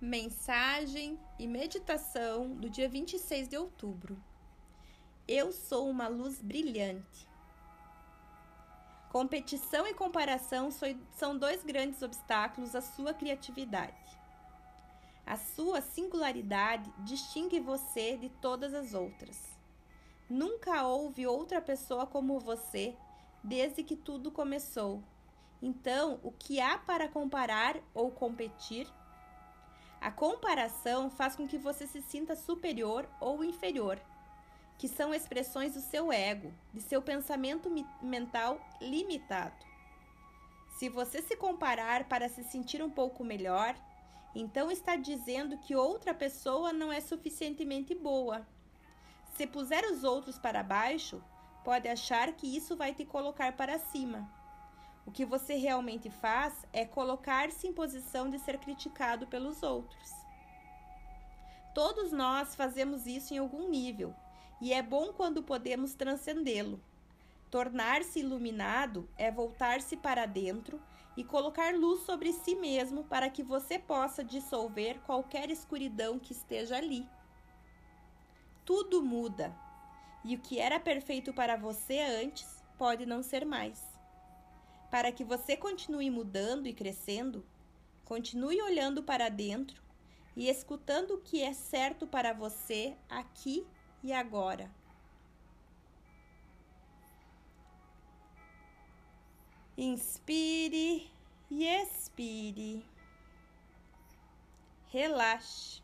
Mensagem e meditação do dia 26 de outubro. Eu sou uma luz brilhante. Competição e comparação são dois grandes obstáculos à sua criatividade. A sua singularidade distingue você de todas as outras. Nunca houve outra pessoa como você desde que tudo começou. Então, o que há para comparar ou competir? A comparação faz com que você se sinta superior ou inferior, que são expressões do seu ego, de seu pensamento mental limitado. Se você se comparar para se sentir um pouco melhor, então está dizendo que outra pessoa não é suficientemente boa. Se puser os outros para baixo, pode achar que isso vai te colocar para cima. O que você realmente faz é colocar-se em posição de ser criticado pelos outros. Todos nós fazemos isso em algum nível, e é bom quando podemos transcendê-lo. Tornar-se iluminado é voltar-se para dentro e colocar luz sobre si mesmo para que você possa dissolver qualquer escuridão que esteja ali. Tudo muda, e o que era perfeito para você antes pode não ser mais. Para que você continue mudando e crescendo, continue olhando para dentro e escutando o que é certo para você aqui e agora. Inspire e expire. Relaxe.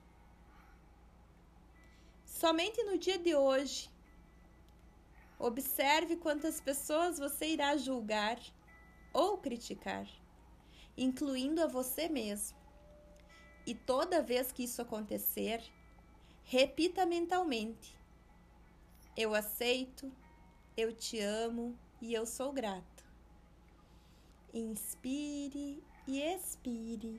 Somente no dia de hoje, observe quantas pessoas você irá julgar ou criticar, incluindo a você mesmo. E toda vez que isso acontecer, repita mentalmente: Eu aceito, eu te amo e eu sou grato. Inspire e expire.